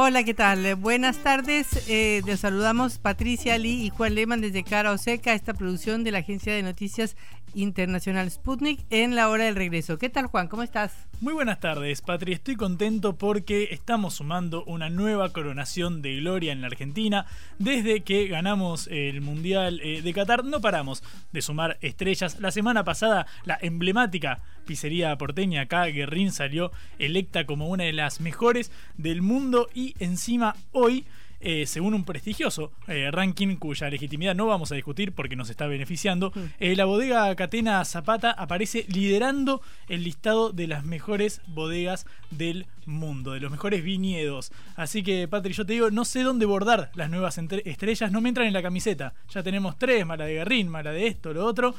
Hola, ¿qué tal? Buenas tardes. Eh, les saludamos Patricia Lee y Juan Lehmann desde Cara Oseca, esta producción de la agencia de noticias internacional Sputnik en la hora del regreso. ¿Qué tal, Juan? ¿Cómo estás? Muy buenas tardes, Patri. Estoy contento porque estamos sumando una nueva coronación de gloria en la Argentina. Desde que ganamos el Mundial eh, de Qatar, no paramos de sumar estrellas. La semana pasada, la emblemática pizzería porteña acá, Guerrín, salió electa como una de las mejores del mundo y encima hoy eh, según un prestigioso eh, ranking cuya legitimidad no vamos a discutir porque nos está beneficiando, mm. eh, la bodega Catena Zapata aparece liderando el listado de las mejores bodegas del mundo, de los mejores viñedos. Así que, Patri, yo te digo, no sé dónde bordar las nuevas estrellas, no me entran en la camiseta. Ya tenemos tres, mala de Garrín, mala de esto, lo otro.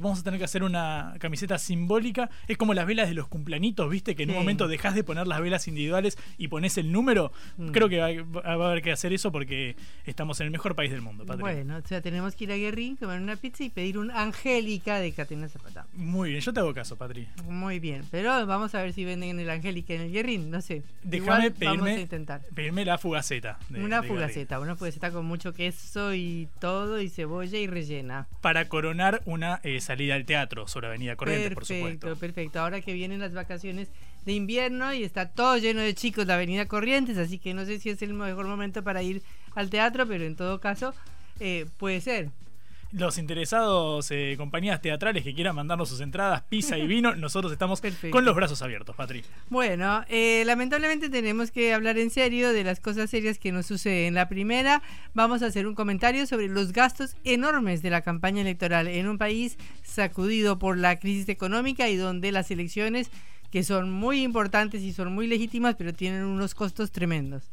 vamos a tener que haber una camiseta simbólica. Es como las velas de los cumplanitos, ¿viste? Que en un momento dejas de poner las velas individuales y pones el número. Mm. Creo que va, va, a haber que hacer eso porque estamos en el mejor país del mundo, Bueno, o sea, tenemos que ir a Guerrín, comer una pizza y pedir un Angélica de Catena Zapata. Muy bien, yo te hago caso, Patri. Muy bien, pero vamos a ver si venden el Angélica en el Guerrín, no sé. Déjame pedirme, pedirme la fugaceta. una fugaceta, una fugaceta con mucho queso y todo, y cebolla y rellena. Para coronar una eh, salida al teatro sobre Avenida Corrientes, por supuesto. Perfecto, perfecto. Ahora que vienen las vacaciones de invierno y está todo lleno de chicos la Avenida Corrientes, así que no sé si es el mejor momento para ir al teatro, pero en todo caso eh, puede ser. Los interesados, eh, compañías teatrales que quieran mandarnos sus entradas, pizza y vino, nosotros estamos con los brazos abiertos, Patri. Bueno, eh, lamentablemente tenemos que hablar en serio de las cosas serias que nos suceden. La primera, vamos a hacer un comentario sobre los gastos enormes de la campaña electoral en un país sacudido por la crisis económica y donde las elecciones que son muy importantes y son muy legítimas, pero tienen unos costos tremendos.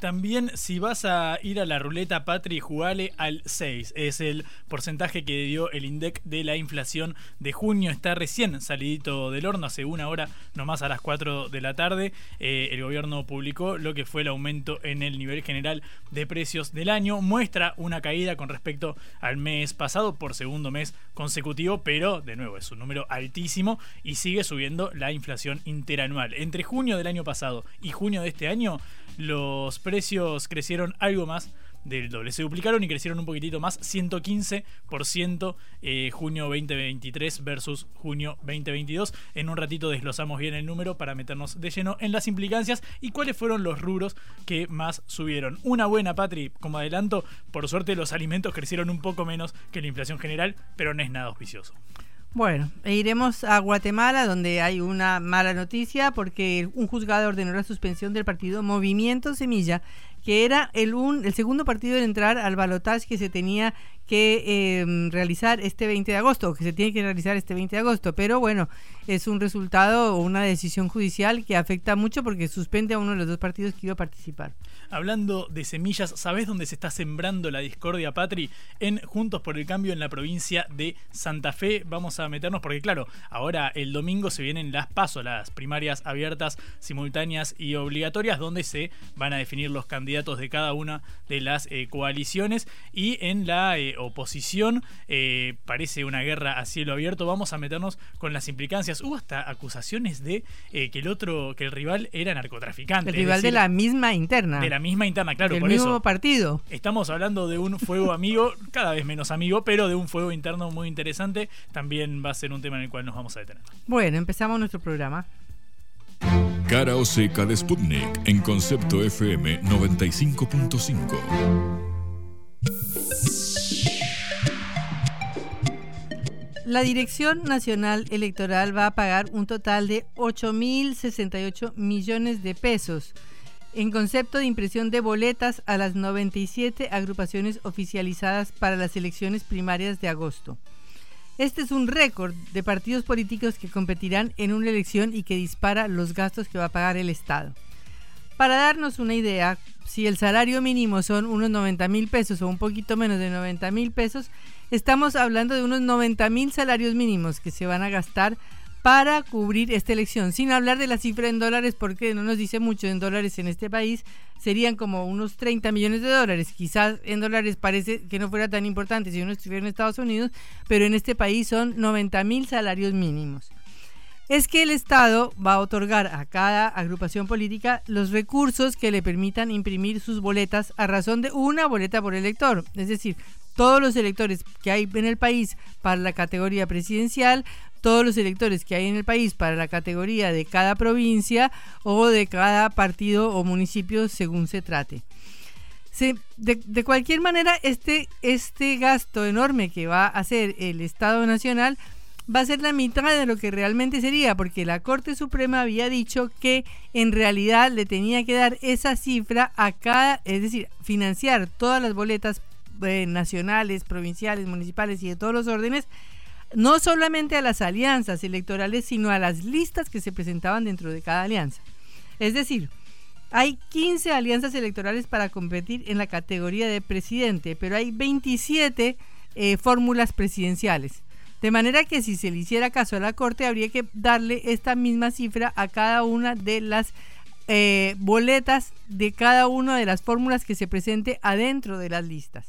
También si vas a ir a la ruleta Patri, jugale al 6. Es el porcentaje que dio el INDEC de la inflación de junio. Está recién salidito del horno, hace una hora nomás a las 4 de la tarde. Eh, el gobierno publicó lo que fue el aumento en el nivel general de precios del año. Muestra una caída con respecto al mes pasado por segundo mes consecutivo, pero de nuevo es un número altísimo y sigue subiendo la inflación interanual. Entre junio del año pasado y junio de este año, los precios crecieron algo más del doble. Se duplicaron y crecieron un poquitito más, 115% eh, junio 2023 versus junio 2022. En un ratito desglosamos bien el número para meternos de lleno en las implicancias y cuáles fueron los rubros que más subieron. Una buena, Patri, como adelanto, por suerte los alimentos crecieron un poco menos que la inflación general, pero no es nada auspicioso. Bueno, e iremos a Guatemala, donde hay una mala noticia, porque un juzgado ordenó la suspensión del partido Movimiento Semilla, que era el, un, el segundo partido en entrar al balotaje que se tenía que em, realizar este 20 de agosto, que se tiene que realizar este 20 de agosto. Pero bueno, es un resultado o una decisión judicial que afecta mucho porque suspende a uno de los dos partidos que iba a participar. Hablando de semillas, ¿sabés dónde se está sembrando la discordia, Patri? En Juntos por el Cambio en la provincia de Santa Fe. Vamos a meternos porque, claro, ahora el domingo se vienen las pasos, las primarias abiertas, simultáneas y obligatorias, donde se van a definir los candidatos de cada una de las eh, coaliciones. Y en la eh, oposición eh, parece una guerra a cielo abierto. Vamos a meternos con las implicancias. Hubo hasta acusaciones de que el otro, que el rival era narcotraficante. El rival de la misma interna misma interna, claro, Del por mismo partido. Estamos hablando de un fuego amigo, cada vez menos amigo, pero de un fuego interno muy interesante. También va a ser un tema en el cual nos vamos a detener. Bueno, empezamos nuestro programa. Cara o seca de Sputnik en concepto FM 95.5. la Dirección Nacional Electoral va a pagar un total de 8.068 millones de pesos en concepto de impresión de boletas a las 97 agrupaciones oficializadas para las elecciones primarias de agosto. Este es un récord de partidos políticos que competirán en una elección y que dispara los gastos que va a pagar el Estado. Para darnos una idea, si el salario mínimo son unos 90 mil pesos o un poquito menos de 90 mil pesos, estamos hablando de unos 90 mil salarios mínimos que se van a gastar para cubrir esta elección, sin hablar de la cifra en dólares, porque no nos dice mucho en dólares en este país, serían como unos 30 millones de dólares. Quizás en dólares parece que no fuera tan importante si uno estuviera en Estados Unidos, pero en este país son 90 mil salarios mínimos. Es que el Estado va a otorgar a cada agrupación política los recursos que le permitan imprimir sus boletas a razón de una boleta por elector. Es decir, todos los electores que hay en el país para la categoría presidencial todos los electores que hay en el país para la categoría de cada provincia o de cada partido o municipio según se trate. de, cualquier manera, este, este gasto enorme que va a hacer el Estado Nacional va a ser la mitad de lo que realmente sería, porque la Corte Suprema había dicho que en realidad le tenía que dar esa cifra a cada, es decir, financiar todas las boletas eh, nacionales, provinciales, municipales y de todos los órdenes no solamente a las alianzas electorales, sino a las listas que se presentaban dentro de cada alianza. Es decir, hay 15 alianzas electorales para competir en la categoría de presidente, pero hay 27 eh, fórmulas presidenciales. De manera que si se le hiciera caso a la Corte, habría que darle esta misma cifra a cada una de las eh, boletas de cada una de las fórmulas que se presente adentro de las listas.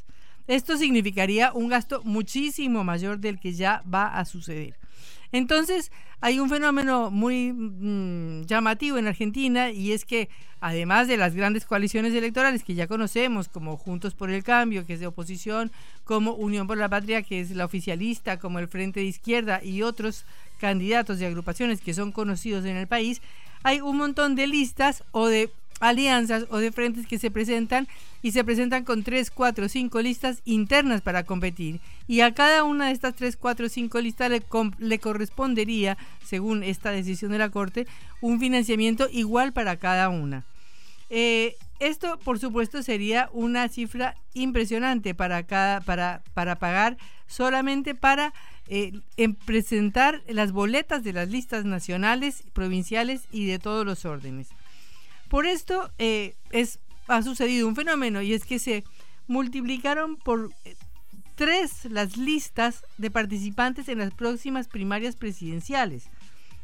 Esto significaría un gasto muchísimo mayor del que ya va a suceder. Entonces, hay un fenómeno muy mm, llamativo en Argentina y es que además de las grandes coaliciones electorales que ya conocemos, como Juntos por el Cambio, que es de oposición, como Unión por la Patria, que es la oficialista, como el Frente de Izquierda y otros candidatos y agrupaciones que son conocidos en el país, hay un montón de listas o de alianzas o de frentes que se presentan y se presentan con 3, 4, 5 listas internas para competir. Y a cada una de estas 3, 4, 5 listas le, le correspondería, según esta decisión de la Corte, un financiamiento igual para cada una. Eh, esto, por supuesto, sería una cifra impresionante para, cada, para, para pagar solamente para eh, presentar las boletas de las listas nacionales, provinciales y de todos los órdenes. Por esto eh, es, ha sucedido un fenómeno y es que se multiplicaron por eh, tres las listas de participantes en las próximas primarias presidenciales.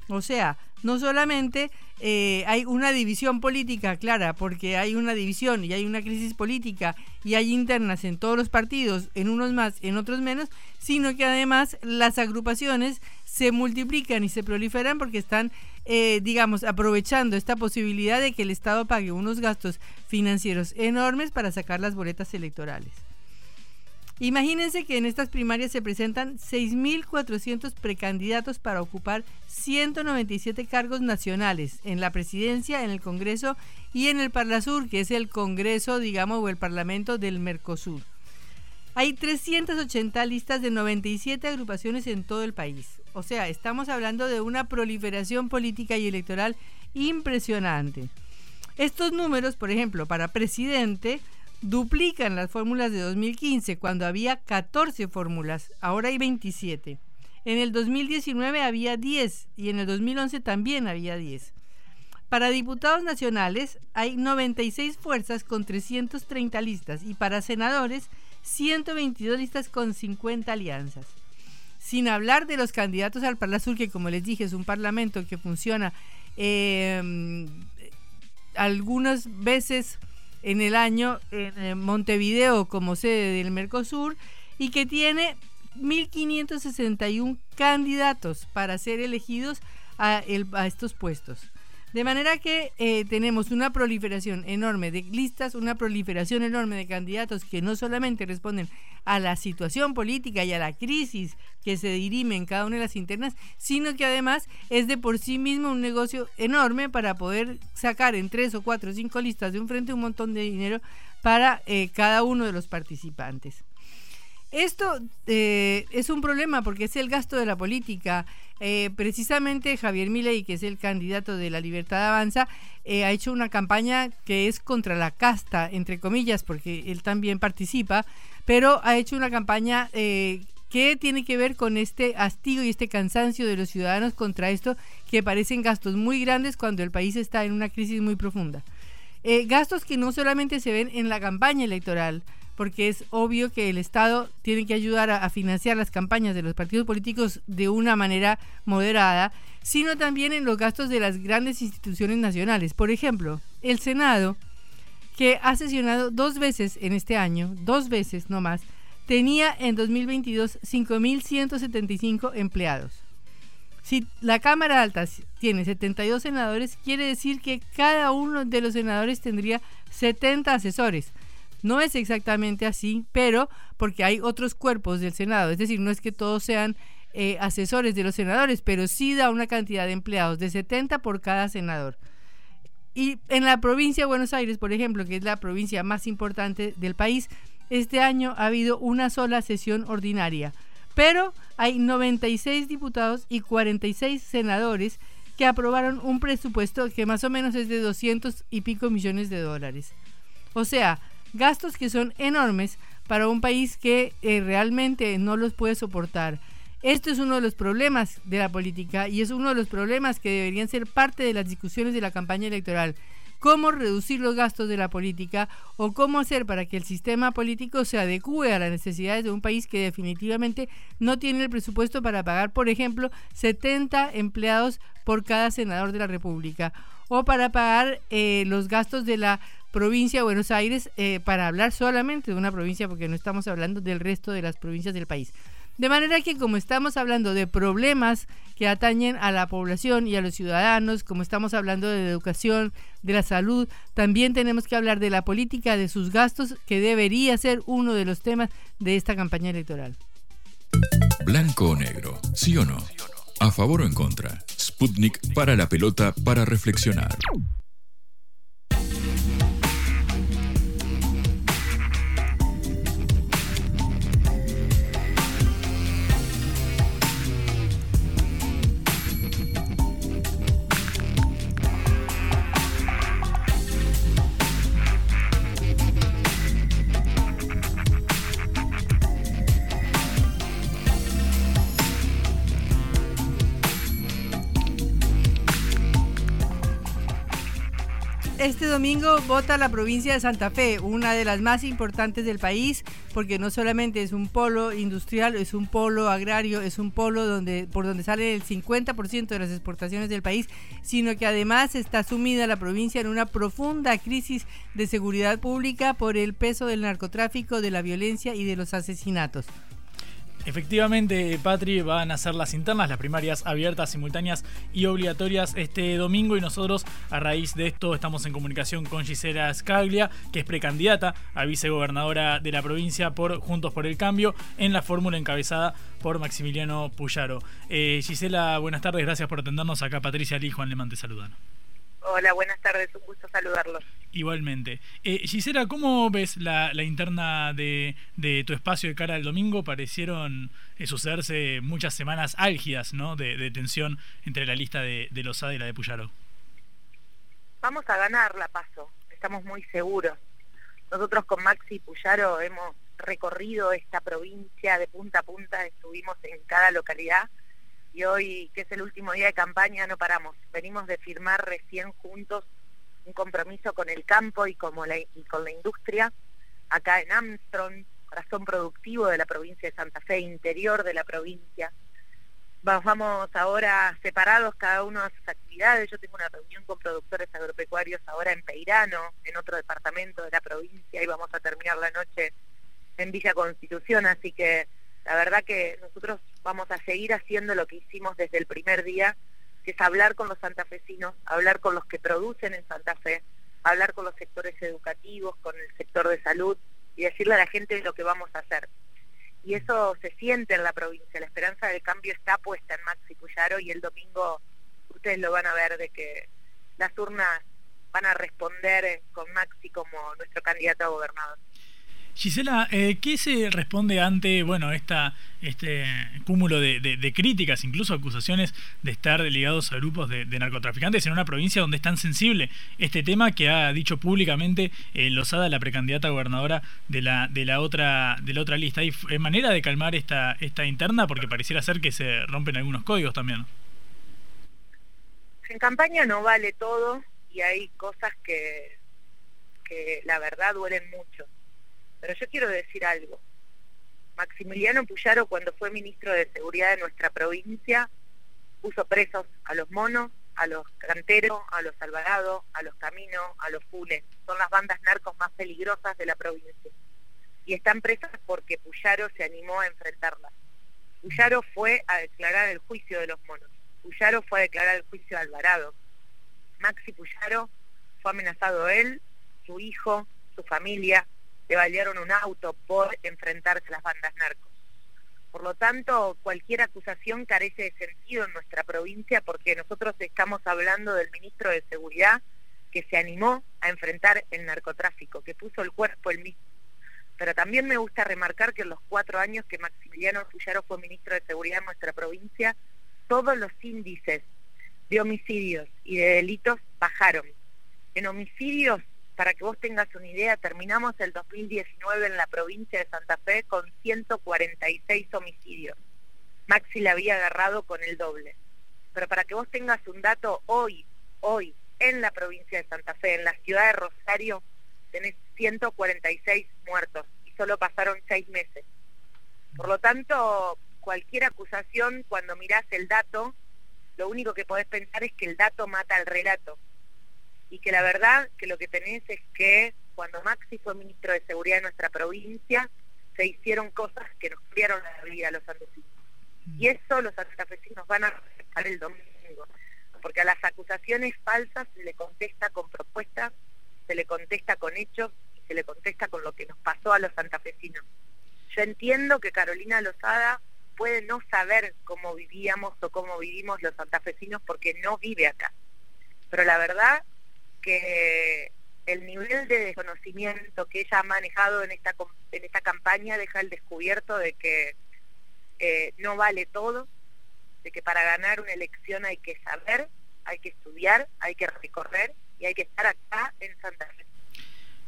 O sea, no solamente eh, hay una división política clara, porque hay una división y hay una crisis política y hay internas en todos los partidos, en unos más, en otros menos, sino que además las agrupaciones se multiplican y se proliferan porque están, eh, digamos, aprovechando esta posibilidad de que el Estado pague unos gastos financieros enormes para sacar las boletas electorales. Imagínense que en estas primarias se presentan 6.400 precandidatos para ocupar 197 cargos nacionales en la presidencia, en el Congreso y en el Parlasur, que es el Congreso, digamos, o el Parlamento del Mercosur. Hay 380 listas de 97 agrupaciones en todo el país. O sea, estamos hablando de una proliferación política y electoral impresionante. Estos números, por ejemplo, para presidente, duplican las fórmulas de 2015, cuando había 14 fórmulas, ahora hay 27. En el 2019 había 10 y en el 2011 también había 10. Para diputados nacionales hay 96 fuerzas con 330 listas y para senadores 122 listas con 50 alianzas. Sin hablar de los candidatos al Azul, que como les dije es un parlamento que funciona eh, algunas veces en el año en Montevideo como sede del Mercosur y que tiene 1.561 candidatos para ser elegidos a, a estos puestos. De manera que eh, tenemos una proliferación enorme de listas, una proliferación enorme de candidatos que no solamente responden a la situación política y a la crisis que se dirime en cada una de las internas, sino que además es de por sí mismo un negocio enorme para poder sacar en tres o cuatro o cinco listas de un frente un montón de dinero para eh, cada uno de los participantes. Esto eh, es un problema porque es el gasto de la política. Eh, precisamente Javier Milei, que es el candidato de la Libertad Avanza, eh, ha hecho una campaña que es contra la casta, entre comillas, porque él también participa, pero ha hecho una campaña que tiene que ver con este hastío y este cansancio de los ciudadanos contra esto, que parecen gastos muy grandes cuando el país está en una crisis muy profunda. gastos que no solamente se ven en la campaña electoral, porque es obvio que el Estado tiene que ayudar a, financiar las campañas de los partidos políticos de una manera moderada, sino también en los gastos de las grandes instituciones nacionales. Por ejemplo, el Senado, que ha sesionado dos veces en este año, dos veces no más, tenía en 2022 5.175 empleados. Si la Cámara Alta tiene 72 senadores, quiere decir que cada uno de los senadores tendría 70 asesores. No es exactamente así, pero porque hay otros cuerpos del Senado, es decir, no es que todos sean eh, asesores de los senadores, pero sí da una cantidad de empleados de 70 por cada senador. Y en la provincia de Buenos Aires, por ejemplo, que es la provincia más importante del país, este año ha habido una sola sesión ordinaria, pero hay 96 diputados y 46 senadores que aprobaron un presupuesto que más o menos es de 200 y pico millones de dólares. O sea, gastos que son enormes para un país que eh, realmente no los puede soportar. Esto es uno de los problemas de la política y es uno de los problemas que deberían ser parte de las discusiones de la campaña electoral. Cómo reducir los gastos de la política o cómo hacer para que el sistema político se adecue a las necesidades de un país que definitivamente no tiene el presupuesto para pagar, por ejemplo, 70 empleados por cada senador de la República o para pagar eh, los gastos de la provincia de Buenos Aires eh, para hablar solamente de una provincia porque no estamos hablando del resto de las provincias del país. De manera que como estamos hablando de problemas que atañen a la población y a los ciudadanos, como estamos hablando de educación, de la salud, también tenemos que hablar de la política, de sus gastos, que debería ser uno de los temas de esta campaña electoral. Blanco o negro, sí o no. A favor o en contra. Sputnik para la pelota para reflexionar. Este domingo vota la provincia de Santa Fe, una de las más importantes del país, porque no solamente es un polo industrial, es un polo agrario, es un polo donde por donde sale el 50% de las exportaciones del país, sino que además está sumida la provincia en una profunda crisis de seguridad pública por el peso del narcotráfico, de la violencia y de los asesinatos. Efectivamente, Patri, van a ser las internas, las primarias abiertas, simultáneas y obligatorias este domingo y nosotros a raíz de esto estamos en comunicación con Gisela Scaglia, que es precandidata a vicegobernadora de la provincia por Juntos por el Cambio en la fórmula encabezada por Maximiliano Puyaro. Eh, Gisela, buenas tardes, gracias por atendernos. Acá Patricia Lee, Juan Lemante saludan. Hola, buenas tardes, un gusto saludarlos. Igualmente. Eh, Gisela, ¿cómo ves la, interna de, tu espacio de cara al domingo? Parecieron eh, sucederse muchas semanas álgidas ¿no? de, tensión entre la lista de, de Lozada y la de Puyaro. Vamos a ganar la paso, estamos muy seguros. Nosotros con Maxi y Puyaro hemos recorrido esta provincia de punta a punta, estuvimos en cada localidad y hoy, que es el último día de campaña, no paramos. Venimos de firmar recién juntos un compromiso con el campo y, con la industria, acá en Armstrong, corazón productivo de la provincia de Santa Fe, interior de la provincia. Vamos ahora separados cada uno de sus actividades. Yo tengo una reunión con productores agropecuarios ahora en Peirano, en otro departamento de la provincia, y vamos a terminar la noche en Villa Constitución, así que la verdad que nosotros vamos a seguir haciendo lo que hicimos desde el primer día, que es hablar con los santafesinos, hablar con los que producen en Santa Fe, hablar con los sectores educativos, con el sector de salud y decirle a la gente lo que vamos a hacer. Y eso se siente en la provincia, la esperanza del cambio está puesta en Maxi Cuyaro y el domingo ustedes lo van a ver de que las urnas van a responder con Maxi como nuestro candidato a gobernador. Gisela, eh, ¿qué se responde ante bueno esta, este cúmulo de, críticas, incluso acusaciones de estar ligados a grupos de, narcotraficantes en una provincia donde es tan sensible este tema que ha dicho públicamente eh, Lozada, la precandidata gobernadora de la, de la otra de la otra lista? ¿Hay manera de calmar esta, esta interna? Porque pareciera ser que se rompen algunos códigos también. En campaña no vale todo y hay cosas que, que la verdad duelen mucho pero yo quiero decir algo. Maximiliano Puyaro, cuando fue ministro de Seguridad de nuestra provincia, puso presos a los monos, a los canteros, a los alvarados, a los caminos, a los funes. Son las bandas narcos más peligrosas de la provincia. Y están presas porque Puyaro se animó a enfrentarlas. Puyaro fue a declarar el juicio de los monos. Puyaro fue a declarar el juicio de Alvarado. Maxi Puyaro fue amenazado él, su hijo, su familia, le valieron un auto por enfrentarse a las bandas narcos. Por lo tanto, cualquier acusación carece de sentido en nuestra provincia porque nosotros estamos hablando del ministro de Seguridad que se animó a enfrentar el narcotráfico, que puso el cuerpo el mismo. Pero también me gusta remarcar que en los cuatro años que Maximiliano Puyaro fue ministro de Seguridad en nuestra provincia, todos los índices de homicidios y de delitos bajaron. En homicidios para que vos tengas una idea, terminamos el 2019 en la provincia de Santa Fe con 146 homicidios. Maxi la había agarrado con el doble. Pero para que vos tengas un dato, hoy, hoy, en la provincia de Santa Fe, en la ciudad de Rosario, tenés 146 muertos y solo pasaron seis meses. Por lo tanto, cualquier acusación, cuando mirás el dato, lo único que podés pensar es que el dato mata al relato y que la verdad que lo que tenés es que cuando Maxi fue ministro de Seguridad de nuestra provincia, se hicieron cosas que nos cambiaron la vida a los santafesinos. Y eso los santafesinos van a respetar el domingo, porque a las acusaciones falsas se le contesta con propuestas, se le contesta con hechos y se le contesta con lo que nos pasó a los santafesinos. Yo entiendo que Carolina Lozada puede no saber cómo vivíamos o cómo vivimos los santafesinos porque no vive acá. Pero la verdad que el nivel de desconocimiento que ella ha manejado en esta, en esta campaña deja el descubierto de que eh, no vale todo, de que para ganar una elección hay que saber, hay que estudiar, hay que recorrer y hay que estar acá en Santa Fe.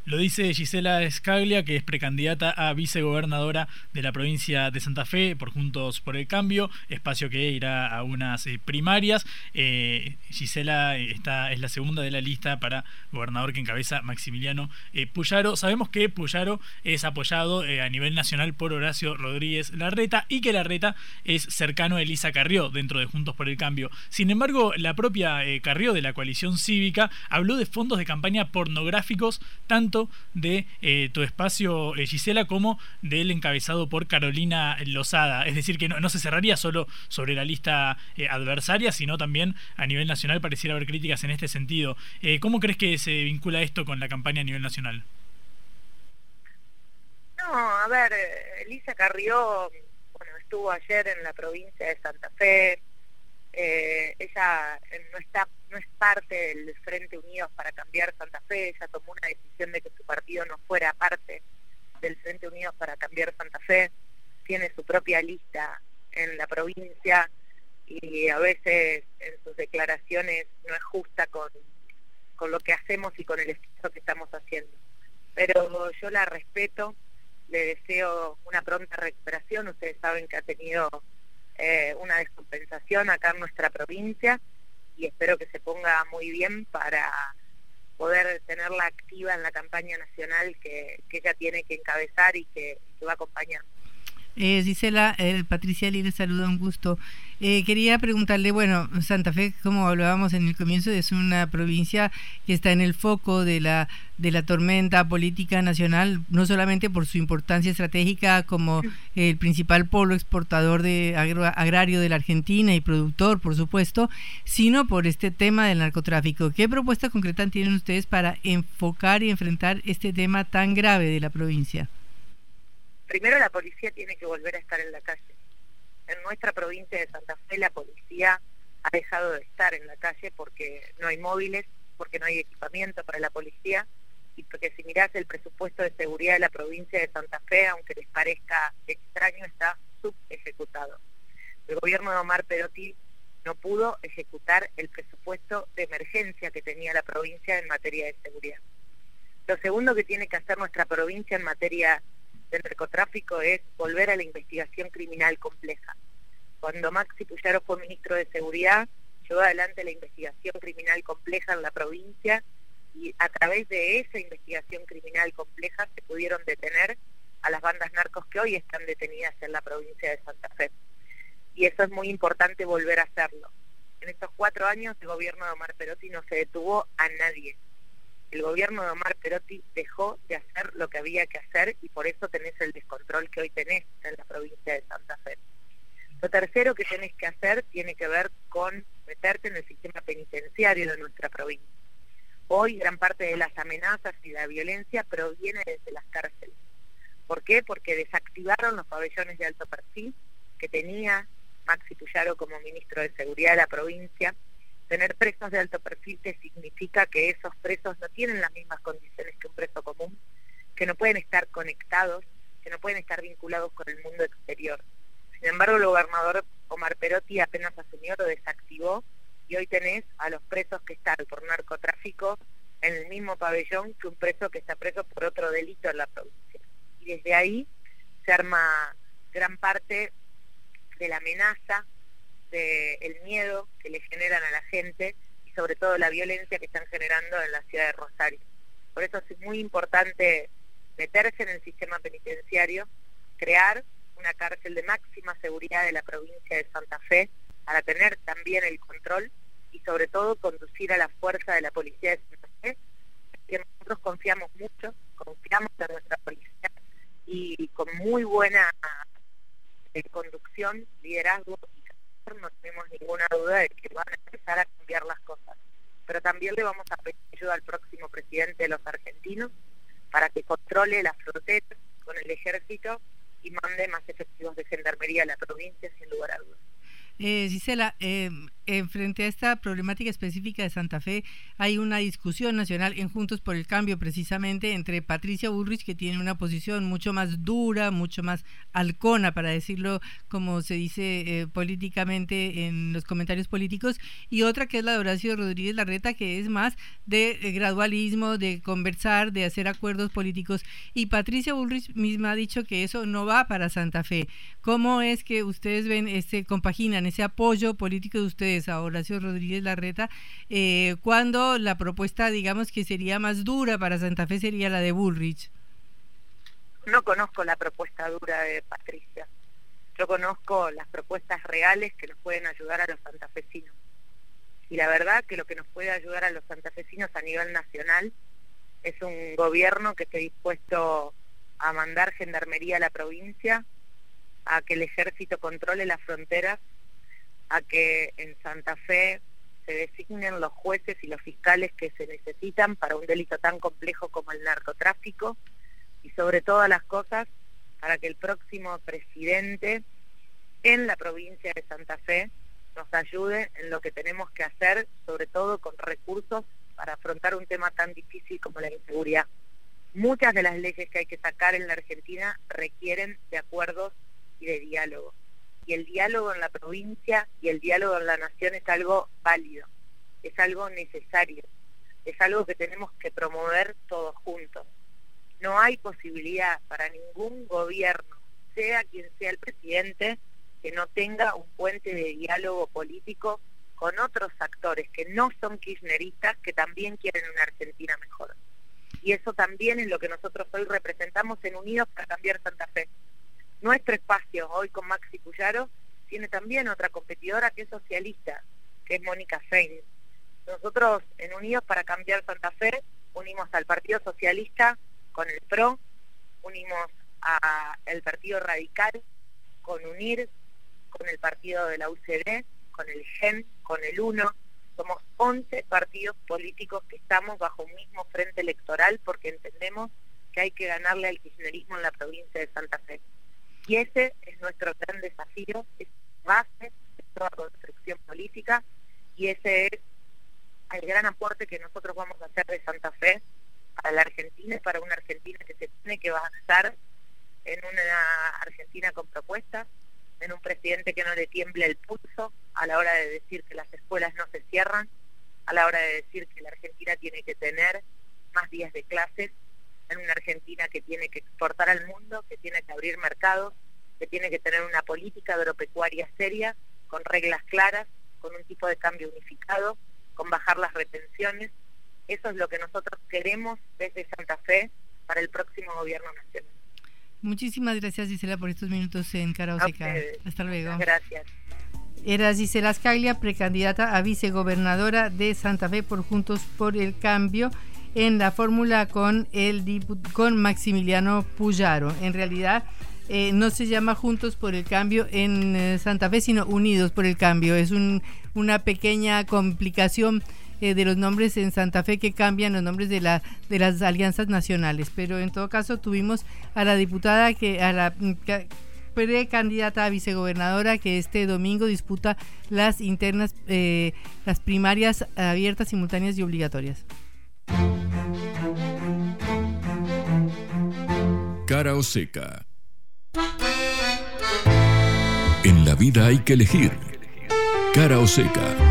Lo dice Gisela Escaglia, que es precandidata a vicegobernadora de la provincia de Santa Fe por Juntos por el Cambio, espacio que irá a unas eh, primarias. Eh, Gisela está, es la segunda de la lista para gobernador que encabeza Maximiliano eh, Puyaro. Sabemos que Puyaro es apoyado a nivel nacional por Horacio Rodríguez Larreta y que Larreta es cercano a Elisa Carrió dentro de Juntos por el Cambio. Sin embargo, la propia Carrió de la coalición cívica habló de fondos de campaña pornográficos tanto de eh, tu espacio, eh, Gisela, como del encabezado por Carolina Lozada. Es decir, que no, se cerraría solo sobre la lista eh, adversaria, sino también a nivel nacional pareciera haber críticas en este sentido. ¿Cómo crees que se vincula esto con la campaña a nivel nacional? No, a ver, Elisa Carrió, bueno, estuvo ayer en la provincia de Santa Fe, eh, ella no está no es parte del Frente Unidos para cambiar Santa Fe, ella tomó una decisión de que su partido no fuera parte del Frente Unidos para cambiar Santa Fe, tiene su propia lista en la provincia y a veces en sus declaraciones no es justa con, con lo que hacemos y con el estilo que estamos haciendo. Pero yo la respeto, le deseo una pronta recuperación, ustedes saben que ha tenido eh, una descompensación acá en nuestra provincia y espero que se ponga muy bien para poder tenerla activa en la campaña nacional que, ella tiene que encabezar y que, que va a acompañar. Eh, Gisela, eh, Patricia Lire saluda, un gusto. Eh, quería preguntarle, bueno, Santa Fe, como hablábamos en el comienzo, es una provincia que está en el foco de la, de la tormenta política nacional, no solamente por su importancia estratégica como el principal polo exportador de agrario de la Argentina y productor, por supuesto, sino por este tema del narcotráfico. ¿Qué propuesta concreta tienen ustedes para enfocar y enfrentar este tema tan grave de la provincia? Primero la policía tiene que volver a estar en la calle. En nuestra provincia de Santa Fe la policía ha dejado de estar en la calle porque no hay móviles, porque no hay equipamiento para la policía y porque si mirás el presupuesto de seguridad de la provincia de Santa Fe, aunque les parezca extraño, está subejecutado. El gobierno de Omar Perotti no pudo ejecutar el presupuesto de emergencia que tenía la provincia en materia de seguridad. Lo segundo que tiene que hacer nuestra provincia en materia de narcotráfico es volver a la investigación criminal compleja. Cuando Maxi Puyaro fue ministro de Seguridad, llevó adelante la investigación criminal compleja en la provincia y a través de esa investigación criminal compleja se pudieron detener a las bandas narcos que hoy están detenidas en la provincia de Santa Fe. Y eso es muy importante volver a hacerlo. En estos cuatro años el gobierno de Omar Perotti no se detuvo a nadie. El gobierno de Omar Perotti dejó de hacer lo que había que hacer y por eso tenés el descontrol que hoy tenés en la provincia de Santa Fe. Lo tercero que tenés que hacer tiene que ver con meterte en el sistema penitenciario de nuestra provincia. Hoy gran parte de las amenazas y la violencia proviene desde las cárceles. ¿Por qué? Porque desactivaron los pabellones de alto perfil que tenía Maxi Puyaro como ministro de Seguridad de la provincia. Tener presos de alto perfil te significa que esos presos no tienen las mismas condiciones que un preso común, que no pueden estar conectados, que no pueden estar vinculados con el mundo exterior. Sin embargo, el gobernador Omar Perotti apenas asumió, lo desactivó y hoy tenés a los presos que están por narcotráfico en el mismo pabellón que un preso que está preso por otro delito en la provincia. Y desde ahí se arma gran parte de la amenaza, del miedo que le generan a la gente y sobre todo la violencia que están generando en la ciudad de Rosario. Por eso es muy importante meterse en el sistema penitenciario, crear una cárcel de máxima seguridad de la provincia de Santa Fe para tener también el control y sobre todo conducir a la fuerza de la policía de Santa Fe, que nosotros confiamos mucho, confiamos en nuestra policía y con muy buena eh, conducción, liderazgo no tenemos ninguna duda de que van a empezar a cambiar las cosas. Pero también le vamos a pedir ayuda al próximo presidente de los argentinos para que controle las fronteras con el ejército y mande más efectivos de gendarmería a la provincia sin lugar a dudas. Eh, Gisela, eh, frente a esta problemática específica de Santa Fe, hay una discusión nacional en Juntos por el Cambio, precisamente entre Patricia Bullrich, que tiene una posición mucho más dura, mucho más halcona, para decirlo como se dice eh, políticamente en los comentarios políticos, y otra que es la de Horacio Rodríguez Larreta, que es más de gradualismo, de conversar, de hacer acuerdos políticos. Y Patricia Bullrich misma ha dicho que eso no va para Santa Fe. ¿Cómo es que ustedes ven, este, compaginan ese apoyo político de ustedes? a Horacio Rodríguez Larreta, eh, cuando la propuesta, digamos, que sería más dura para Santa Fe sería la de Bullrich. No conozco la propuesta dura de Patricia. Yo conozco las propuestas reales que nos pueden ayudar a los santafesinos. Y la verdad que lo que nos puede ayudar a los santafesinos a nivel nacional es un gobierno que esté dispuesto a mandar gendarmería a la provincia, a que el ejército controle las fronteras a que en Santa Fe se designen los jueces y los fiscales que se necesitan para un delito tan complejo como el narcotráfico y sobre todas las cosas para que el próximo presidente en la provincia de Santa Fe nos ayude en lo que tenemos que hacer, sobre todo con recursos para afrontar un tema tan difícil como la inseguridad. Muchas de las leyes que hay que sacar en la Argentina requieren de acuerdos y de diálogo y el diálogo en la provincia y el diálogo en la nación es algo válido, es algo necesario, es algo que tenemos que promover todos juntos. No hay posibilidad para ningún gobierno, sea quien sea el presidente, que no tenga un puente de diálogo político con otros actores que no son kirchneristas, que también quieren una Argentina mejor. Y eso también es lo que nosotros hoy representamos en Unidos para Cambiar Santa Fe. Nuestro espacio hoy con Maxi Cuyaro tiene también otra competidora que es socialista, que es Mónica Fein. Nosotros en Unidos para Cambiar Santa Fe unimos al Partido Socialista con el PRO, unimos al Partido Radical con UNIR, con el partido de la UCD, con el GEN, con el UNO. Somos 11 partidos políticos que estamos bajo un mismo frente electoral porque entendemos que hay que ganarle al kirchnerismo en la provincia de Santa Fe. Y ese es nuestro gran desafío, es base de toda construcción política y ese es el gran aporte que nosotros vamos a hacer de Santa Fe para la Argentina y para una Argentina que se tiene que basar en una Argentina con propuestas, en un presidente que no le tiemble el pulso a la hora de decir que las escuelas no se cierran, a la hora de decir que la Argentina tiene que tener más días de clases, en una Argentina que tiene que exportar al mundo, que tiene que abrir mercados, que tiene que tener una política agropecuaria seria, con reglas claras, con un tipo de cambio unificado, con bajar las retenciones. Eso es lo que nosotros queremos desde Santa Fe para el próximo gobierno nacional. Muchísimas gracias Gisela por estos minutos en Cara. Hasta luego. Gracias. Era Gisela Scaglia, precandidata a vicegobernadora de Santa Fe por Juntos por el Cambio en la fórmula con el con Maximiliano Puyaro. En realidad eh, no se llama Juntos por el Cambio en eh, Santa Fe, sino Unidos por el Cambio. Es una pequeña complicación eh, de los nombres en Santa Fe que cambian los nombres de, la, de las alianzas nacionales. Pero en todo caso tuvimos a la diputada que a la mm, precandidata a vicegobernadora que este domingo disputa las internas, las primarias abiertas, simultáneas y obligatorias. Cara o seca. En la vida hay que elegir. Cara o seca.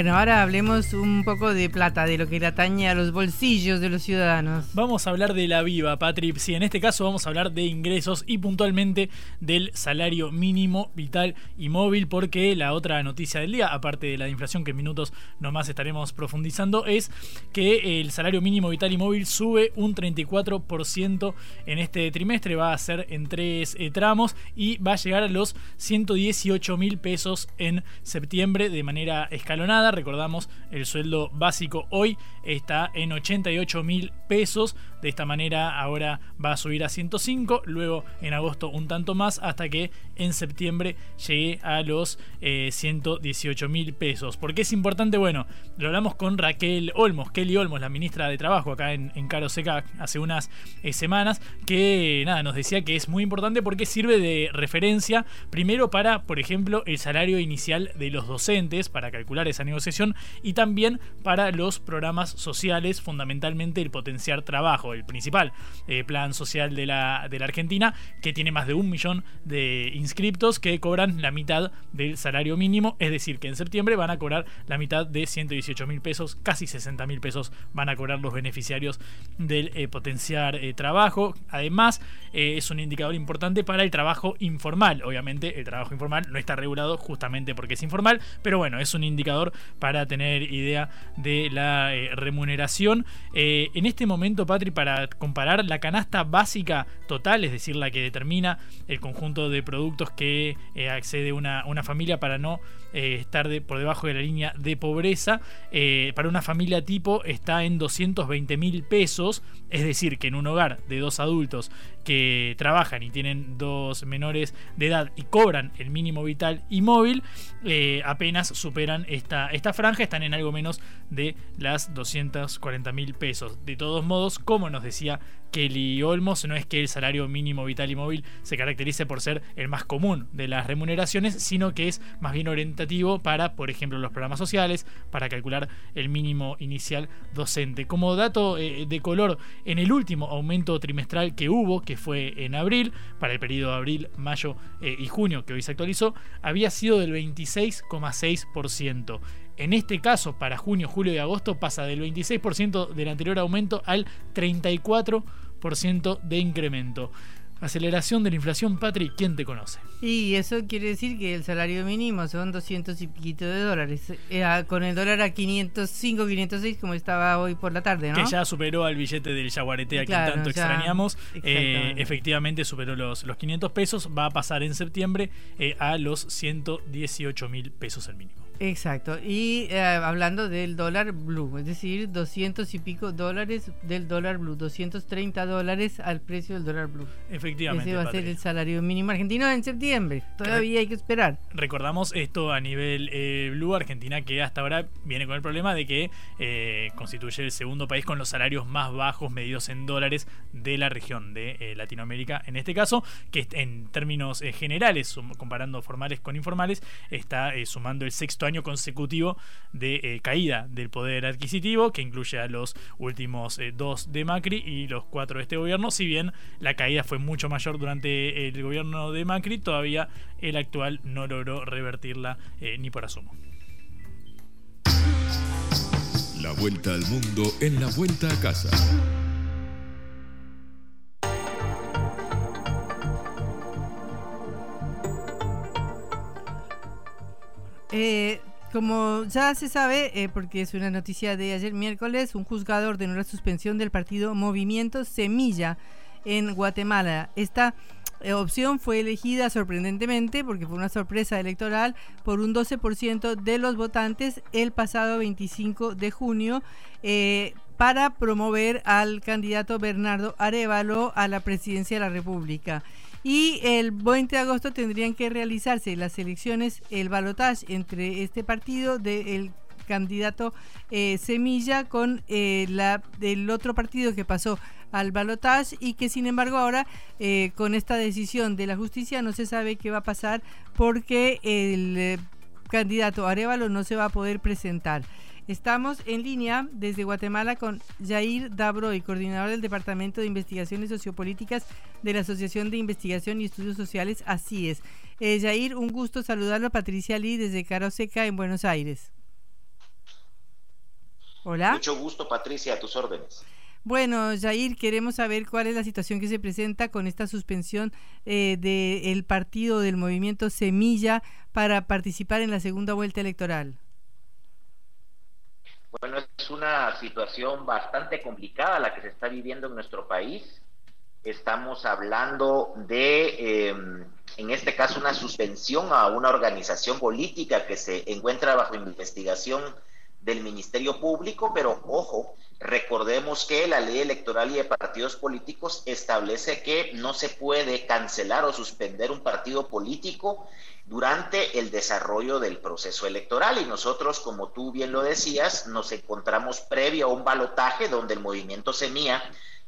Bueno, ahora hablemos un poco de plata, de lo que le atañe a los bolsillos de los ciudadanos. Vamos a hablar de la viva, Patrick. Sí, en este caso vamos a hablar de ingresos y puntualmente del salario mínimo vital y móvil, porque la otra noticia del día, aparte de la inflación que en minutos nomás estaremos profundizando, es que el salario mínimo vital y móvil sube un 34% en este trimestre, va a ser en tres eh, tramos y va a llegar a los 118 mil pesos en septiembre de manera escalonada Recordamos, el sueldo básico hoy está en 88 mil pesos. De esta manera ahora va a subir a 105, luego en agosto un tanto más, hasta que en septiembre llegue a los 118 eh, mil pesos. ¿Por qué es importante? Bueno, lo hablamos con Raquel Olmos, Kelly Olmos, la ministra de Trabajo acá en, en Caro Seca hace unas eh, semanas, que nada, nos decía que es muy importante porque sirve de referencia primero para, por ejemplo, el salario inicial de los docentes, para calcular esa negociación y también para los programas sociales, fundamentalmente el potenciar trabajo, el principal eh, plan social de la, de la Argentina, que tiene más de un millón de inscriptos que cobran la mitad del salario mínimo, es decir, que en septiembre van a cobrar la mitad de 118 mil pesos, casi 60 mil pesos van a cobrar los beneficiarios del eh, potenciar eh, trabajo. Además, es un indicador importante para el trabajo informal. Obviamente, el trabajo informal no está regulado justamente porque es informal, pero bueno, es un indicador para tener idea de la remuneración. En este momento, Patri, para comparar la canasta básica total, es decir, la que determina el conjunto de productos que eh, accede una, una, familia para no estar por debajo de la línea de pobreza, para una familia tipo está en 220 mil pesos, es decir, que en un hogar de dos adultos que trabajan y tienen dos menores de edad y cobran el mínimo vital y móvil, apenas superan esta esta franja están en algo menos de las 240 mil pesos. De todos modos, como nos decía Kelly Olmos, no es que el salario mínimo vital y móvil se caracterice por ser el más común de las remuneraciones, sino que es más bien orientativo para, por ejemplo, los programas sociales, para calcular el mínimo inicial docente. Como dato eh, de color, en el último aumento trimestral que hubo, que fue en abril, para el periodo de abril, mayo eh, y junio, que hoy se actualizó, había sido del 26,6%. En este caso, para junio, julio y agosto pasa del 26% del anterior aumento al 34% de incremento. Aceleración de la inflación, Patrick, ¿quién te conoce? Y eso quiere decir que el salario mínimo son 200 y piquito de dólares. Eh, con el dólar a 505, 506 como estaba hoy por la tarde, ¿no? Que ya superó al billete del Yaguareté a quien tanto extrañamos. Eh, efectivamente superó los, los 500 pesos. Va a pasar en septiembre eh, a los 118 mil pesos el mínimo. Exacto, y eh, hablando del dólar blue, es decir, 200 y pico dólares del dólar blue, 230 dólares al precio del dólar blue. Efectivamente. Ese va a ser el salario mínimo argentino en septiembre, todavía hay que esperar. Recordamos esto a nivel eh, blue, Argentina que hasta ahora viene con el problema de que eh, constituye el segundo país con los salarios más bajos medidos en dólares de la región de Latinoamérica, en este caso, que en términos generales, comparando formales con informales, está sumando el sexto año consecutivo de eh, caída del poder adquisitivo, que incluye a los últimos eh, dos de Macri y los cuatro de este gobierno. Si bien la caída fue mucho mayor durante el gobierno de Macri, todavía el actual no logró revertirla eh, ni por asomo. La vuelta al mundo en la vuelta a casa. Eh, como ya se sabe, eh, porque es una noticia de ayer miércoles, un juzgador de una suspensión del partido Movimiento Semilla en Guatemala. Esta eh, opción fue elegida sorprendentemente, porque fue una sorpresa electoral, por un 12% de los votantes el pasado 25 de junio. para promover al candidato Bernardo Arevalo a la presidencia de la República. Y el 20 de agosto tendrían que realizarse las elecciones, el balotaje entre este partido del candidato eh, Semilla con eh, del otro partido que pasó al balotaje y que sin embargo ahora eh, con esta decisión de la justicia no se sabe qué va a pasar porque el candidato Arevalo no se va a poder presentar. Estamos en línea desde Guatemala con Jair Dabroy, coordinador del Departamento de Investigaciones Sociopolíticas de la Asociación de Investigación y Estudios Sociales, así es. Eh, Jair, un gusto saludarlo. Patricia Lee desde Caro Seca en Buenos Aires. Hola. Mucho gusto, Patricia, a tus órdenes. Bueno, Jair, queremos saber cuál es la situación que se presenta con esta suspensión eh, del partido del movimiento Semilla para participar en la segunda vuelta electoral. Bueno, es una situación bastante complicada la que se está viviendo en nuestro país. Estamos hablando de, em, en este caso, una suspensión a una organización política que se encuentra bajo investigación del Ministerio Público, pero ojo, recordemos que la ley electoral y de partidos políticos establece que no se puede cancelar o suspender un partido político durante el desarrollo del proceso electoral. Y nosotros, como tú bien lo decías, nos encontramos previo a un balotaje donde el movimiento Semilla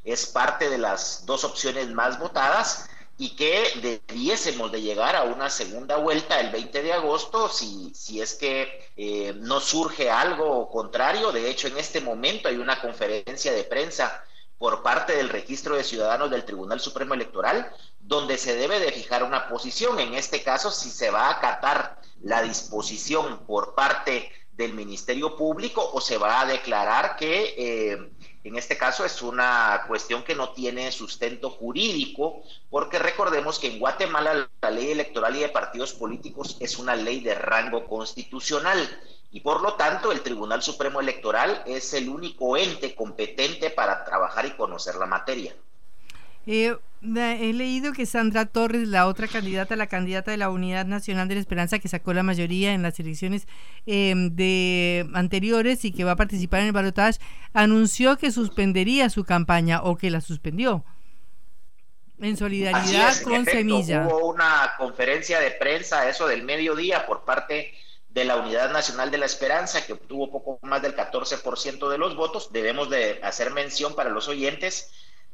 es parte de las dos opciones más votadas y que debiésemos de llegar a una segunda vuelta el 20 de agosto si, si es que eh, no surge algo contrario. De hecho, en este momento hay una conferencia de prensa por parte del registro de ciudadanos del Tribunal Supremo Electoral, donde se debe de fijar una posición. En este caso, si se va a acatar la disposición por parte del Ministerio Público o se va a declarar que eh, en este caso es una cuestión que no tiene sustento jurídico, porque recordemos que en Guatemala la ley electoral y de partidos políticos es una ley de rango constitucional y por lo tanto el Tribunal Supremo Electoral es el único ente competente para trabajar y conocer la materia. Eh, he leído que Sandra Torres, la otra candidata, la candidata de la Unidad Nacional de la Esperanza, que sacó la mayoría en las elecciones em, de anteriores y que va a participar en el balotaje, anunció que suspendería su campaña o que la suspendió. En solidaridad con Semilla. Hubo una conferencia de prensa, eso del mediodía, por parte de la Unidad Nacional de la Esperanza, que obtuvo poco más del 14% de los votos. Debemos de hacer mención para los oyentes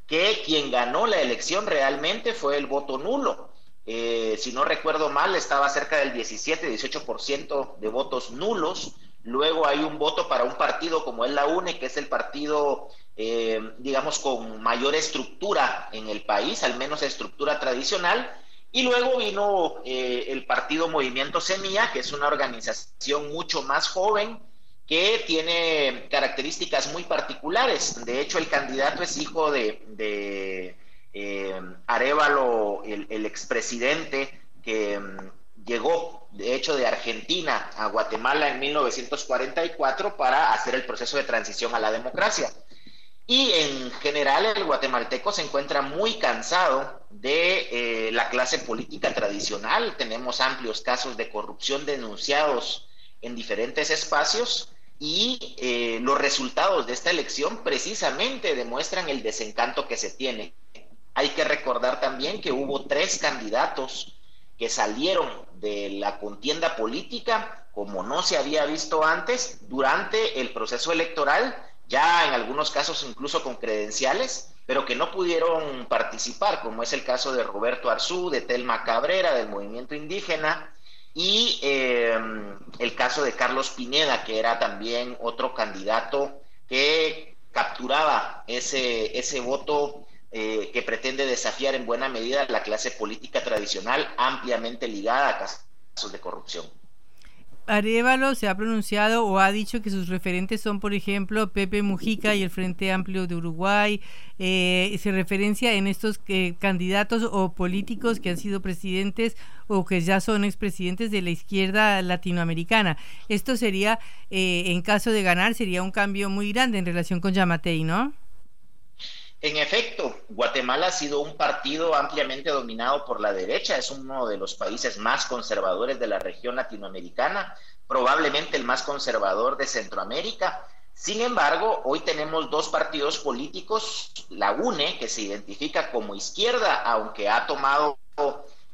que quien ganó la elección realmente fue el voto nulo. Eh, si no recuerdo mal, estaba cerca del 17-18% de votos nulos. Luego hay un voto para un partido como es la UNE, que es el partido, eh, digamos, con mayor estructura en el país, al menos estructura tradicional. Y luego vino eh, el partido Movimiento Semilla, que es una organización mucho más joven, que tiene características muy particulares. De hecho, el candidato es hijo de, eh, Arevalo, el, expresidente que mm, llegó, de hecho, de Argentina a Guatemala en 1944 para hacer el proceso de transición a la democracia. Y en general el guatemalteco se encuentra muy cansado de eh, la clase política tradicional. Tenemos amplios casos de corrupción denunciados en diferentes espacios y eh, los resultados de esta elección precisamente demuestran el desencanto que se tiene. Hay que recordar también que hubo tres candidatos que salieron de la contienda política como no se había visto antes durante el proceso electoral, ya en algunos casos incluso con credenciales, pero que no pudieron participar, como es el caso de Roberto Arzú, de Telma Cabrera, del movimiento indígena, y em, el caso de Carlos Pineda, que era también otro candidato que capturaba ese, ese voto eh, que pretende desafiar en buena medida la clase política tradicional ampliamente ligada a casos de corrupción. Arevalo se ha pronunciado o ha dicho que sus referentes son, por ejemplo, Pepe Mujica y el Frente Amplio de Uruguay. Eh, se referencia en estos eh, candidatos o políticos que han sido presidentes o que ya son expresidentes de la izquierda latinoamericana. Esto sería, eh, en caso de ganar, sería un cambio muy grande en relación con Yamatei, ¿no? En efecto, Guatemala ha sido un partido ampliamente dominado por la derecha, es uno de los países más conservadores de la región latinoamericana, probablemente el más conservador de Centroamérica. Sin embargo, hoy tenemos dos partidos políticos, la UNE, que se identifica como izquierda, aunque ha tomado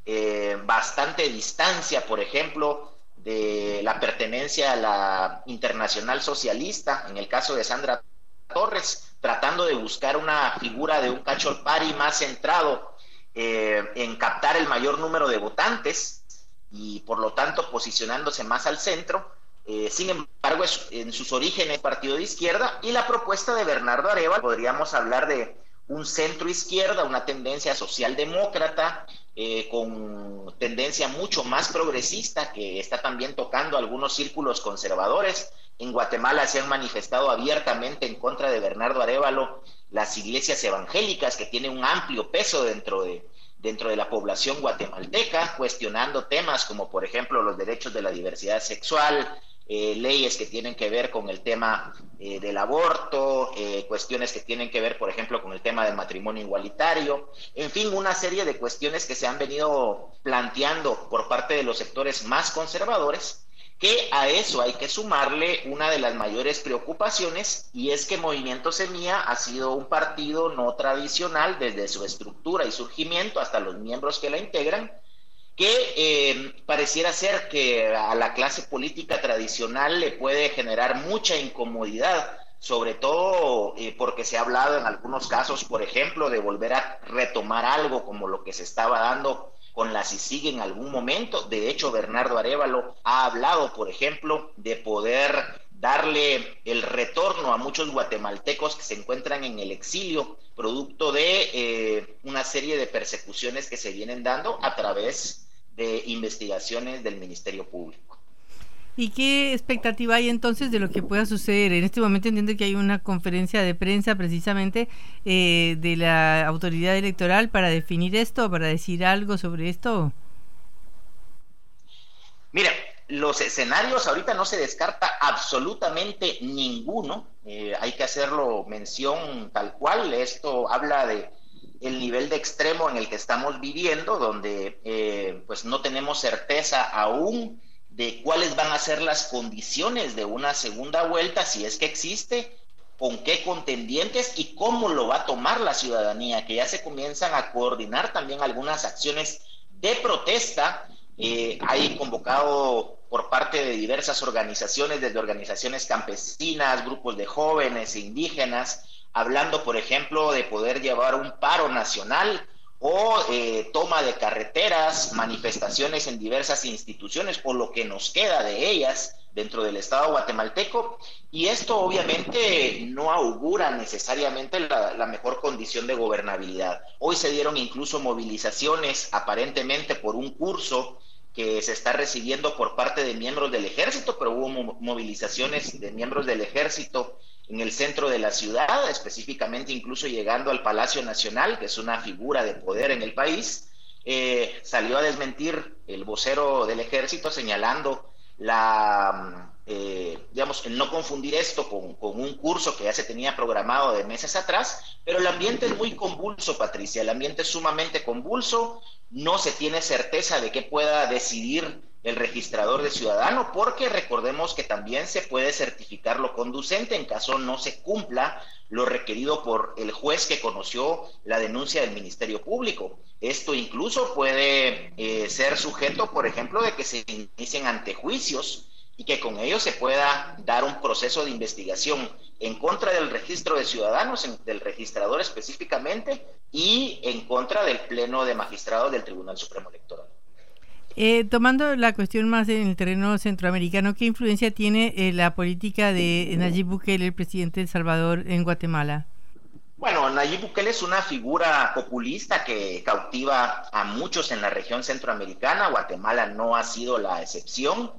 eh, bastante distancia, por ejemplo, de la pertenencia a la internacional socialista, en el caso de Sandra Torres, tratando de buscar una figura de un cachorpari más centrado eh, en captar el mayor número de votantes y por lo tanto posicionándose más al centro. Eh, sin embargo, en sus orígenes partido de izquierda y la propuesta de Bernardo Arevalo, podríamos hablar de un centro izquierda, una tendencia socialdemócrata, eh, con tendencia mucho más progresista, que está también tocando algunos círculos conservadores, en Guatemala se han manifestado abiertamente en contra de Bernardo Arevalo las iglesias evangélicas que tienen un amplio peso dentro de, dentro de la población guatemalteca, cuestionando temas como por ejemplo los derechos de la diversidad sexual, eh, leyes que tienen que ver con el tema eh, del aborto, eh, cuestiones que tienen que ver, por ejemplo, con el tema del matrimonio igualitario, en fin, una serie de cuestiones que se han venido planteando por parte de los sectores más conservadores que a eso hay que sumarle una de las mayores preocupaciones y es que Movimiento Semilla ha sido un partido no tradicional desde su estructura y surgimiento hasta los miembros que la integran, que eh, pareciera ser que a la clase política tradicional le puede generar mucha incomodidad, sobre todo eh, porque se ha hablado en algunos casos, por ejemplo, de volver a retomar algo como lo que se estaba dando con la CICIG en algún momento. De hecho, Bernardo Arevalo ha hablado, por ejemplo, de poder darle el retorno a muchos guatemaltecos que se encuentran en el exilio, producto de eh, una serie de persecuciones que se vienen dando a través de investigaciones del Ministerio Público. ¿Y qué expectativa hay entonces de lo que pueda suceder? En este momento entiendo que hay una conferencia de prensa precisamente eh, de la autoridad electoral para definir esto, para decir algo sobre esto. Mira, los escenarios ahorita no se descarta absolutamente ninguno. Eh, hay que hacerlo mención tal cual. Esto habla de el nivel de extremo en el que estamos viviendo, donde eh, pues no tenemos certeza aún de cuáles van a ser las condiciones de una segunda vuelta, si es que existe, con qué contendientes y cómo lo va a tomar la ciudadanía, que ya se comienzan a coordinar también algunas acciones de protesta. Eh, hay convocado por parte de diversas organizaciones, desde organizaciones campesinas, grupos de jóvenes e indígenas, hablando, por ejemplo, de poder llevar un paro nacional o eh, toma de carreteras, manifestaciones en diversas instituciones o lo que nos queda de ellas dentro del Estado guatemalteco. Y esto obviamente no augura necesariamente la, la mejor condición de gobernabilidad. Hoy se dieron incluso movilizaciones aparentemente por un curso que se está recibiendo por parte de miembros del ejército, pero hubo movilizaciones de miembros del ejército en el centro de la ciudad, específicamente incluso llegando al Palacio Nacional, que es una figura de poder en el país, eh, salió a desmentir el vocero del ejército señalando la, eh, digamos, el no confundir esto con, con, un curso que ya se tenía programado de meses atrás, pero el ambiente es muy convulso, Patricia, el ambiente es sumamente convulso, no se tiene certeza de qué pueda decidir el registrador de ciudadano, porque recordemos que también se puede certificar lo conducente en caso no se cumpla lo requerido por el juez que conoció la denuncia del Ministerio Público. Esto incluso puede eh, ser sujeto, por ejemplo, de que se inicien antejuicios y que con ello se pueda dar un proceso de investigación en contra del registro de ciudadanos, del registrador específicamente, y en contra del Pleno de Magistrados del Tribunal Supremo Electoral. Eh, tomando la cuestión más en el terreno centroamericano, ¿qué influencia tiene eh, la política de Nayib Bukele, el presidente de El Salvador, en Guatemala? Bueno, Nayib Bukele es una figura populista que cautiva a muchos en la región centroamericana. Guatemala no ha sido la excepción.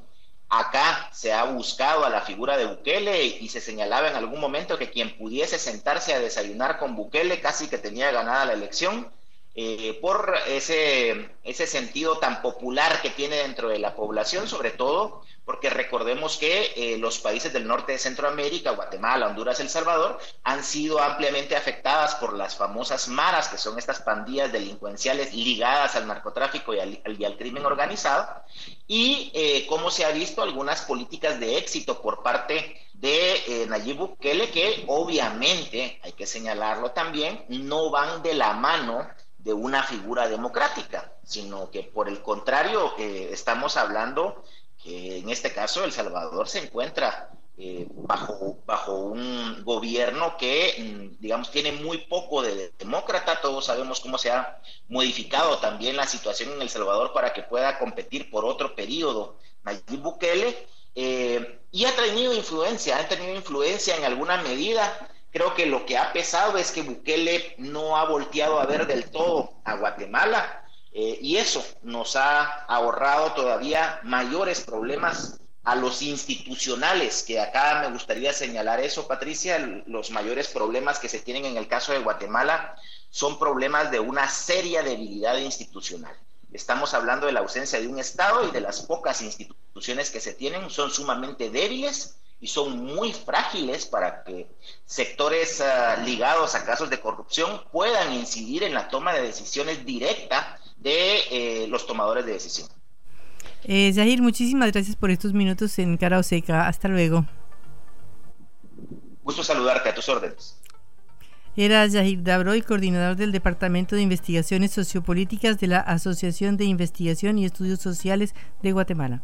Acá se ha buscado a la figura de Bukele y se señalaba en algún momento que quien pudiese sentarse a desayunar con Bukele casi que tenía ganada la elección eh, por ese, ese sentido tan popular que tiene dentro de la población, sobre todo porque recordemos que eh, los países del norte de Centroamérica, Guatemala, Honduras, El Salvador, han sido ampliamente afectadas por las famosas maras, que son estas pandillas delincuenciales ligadas al narcotráfico y al, crimen organizado, y eh, como se ha visto algunas políticas de éxito por parte de Nayib Bukele, que obviamente, hay que señalarlo también, no van de la mano de una figura democrática, sino que por el contrario eh, estamos hablando que en este caso El Salvador se encuentra eh, bajo, bajo un gobierno que, mm, digamos, tiene muy poco de demócrata. Todos sabemos cómo se ha modificado también la situación en El Salvador para que pueda competir por otro periodo Nayib Bukele. Eh, y ha tenido influencia, ha tenido influencia en alguna medida Creo que lo que ha pesado es que Bukele no ha volteado a ver del todo a Guatemala eh, y eso nos ha ahorrado todavía mayores problemas a los institucionales, que acá me gustaría señalar eso, Patricia, los mayores problemas que se tienen en el caso de Guatemala son problemas de una seria debilidad institucional. Estamos hablando de la ausencia de un Estado y de las pocas instituciones que se tienen son sumamente débiles y son muy frágiles para que sectores ah, ligados a casos de corrupción puedan incidir en la toma de decisiones directa de eh, los tomadores de decisión. Eh, Zahir, muchísimas gracias por estos minutos en Cara Oseca. Hasta luego. Gusto saludarte a tus órdenes. Era Zahir Dabroy, coordinador del Departamento de Investigaciones Sociopolíticas de la Asociación de Investigación y Estudios Sociales de Guatemala.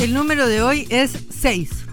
El número de hoy es 6.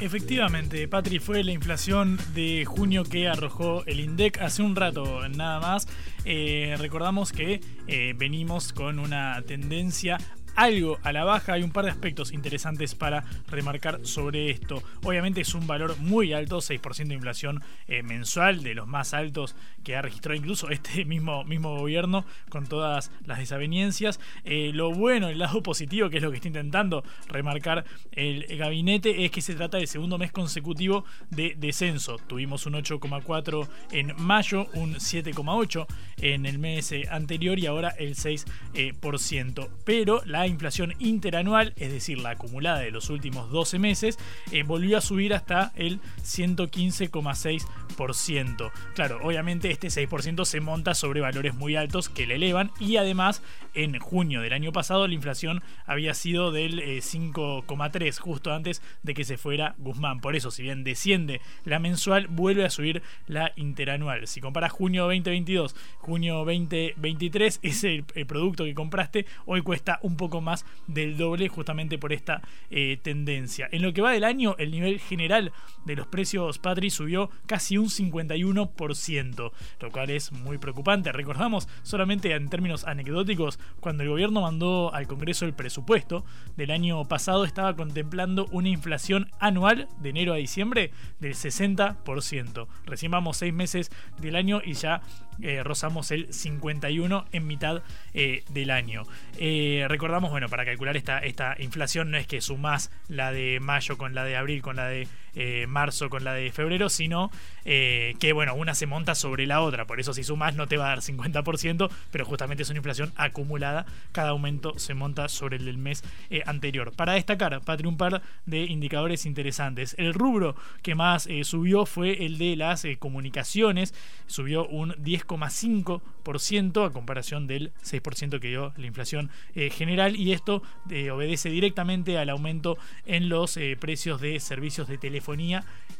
Efectivamente, Patri, fue la inflación de junio que arrojó el INDEC hace un rato nada más. Eh, recordamos que eh, venimos con una tendencia algo a la baja. Hay un par de aspectos interesantes para remarcar sobre esto. Obviamente es un valor muy alto, 6% de inflación eh, mensual, de los más altos que ha registrado incluso este mismo, mismo gobierno, con todas las desavenencias. Eh, lo bueno, el lado positivo, que es lo que está intentando remarcar el, gabinete, es que se trata del segundo mes consecutivo de descenso. Tuvimos un 8,4 en mayo, un 7,8 en el mes anterior y ahora el 6%. Eh, Pero la inflación interanual, es decir, la acumulada de los últimos 12 meses, eh, volvió a subir hasta el 115,6%. Claro, obviamente este 6% se monta sobre valores muy altos que le elevan y además en junio del año pasado la inflación había sido del 5,3 eh, justo antes de que se fuera Guzmán. Por eso, si bien desciende la mensual, vuelve a subir la interanual. Si comparas junio 2022, junio 2023, ese el producto que compraste hoy cuesta un poco más del doble justamente por esta eh, tendencia. En lo que va del año, el nivel general de los precios Patri subió casi un 51%, lo cual es muy preocupante. Recordamos solamente en términos anecdóticos, cuando el gobierno mandó al Congreso el presupuesto del año pasado, estaba contemplando una inflación anual de enero a diciembre del 60%. Recién vamos seis meses del año y ya eh, rozamos el 51 en mitad eh, del año. recordamos recordamos, bueno, para calcular esta, esta inflación no es que sumás la de mayo con la de abril, con la de eh, marzo, con la de febrero, sino eh, que, bueno, una se monta sobre la otra. Por eso si sumas no te va a dar 50%, pero justamente es una inflación acumulada. Cada aumento se monta sobre el del mes eh, anterior. Para destacar, Patri, un par de indicadores interesantes. El rubro que más subió fue el de las comunicaciones. Subió un 10,5% a comparación del 6% que dio la inflación general. Y esto obedece directamente al aumento en los precios de servicios de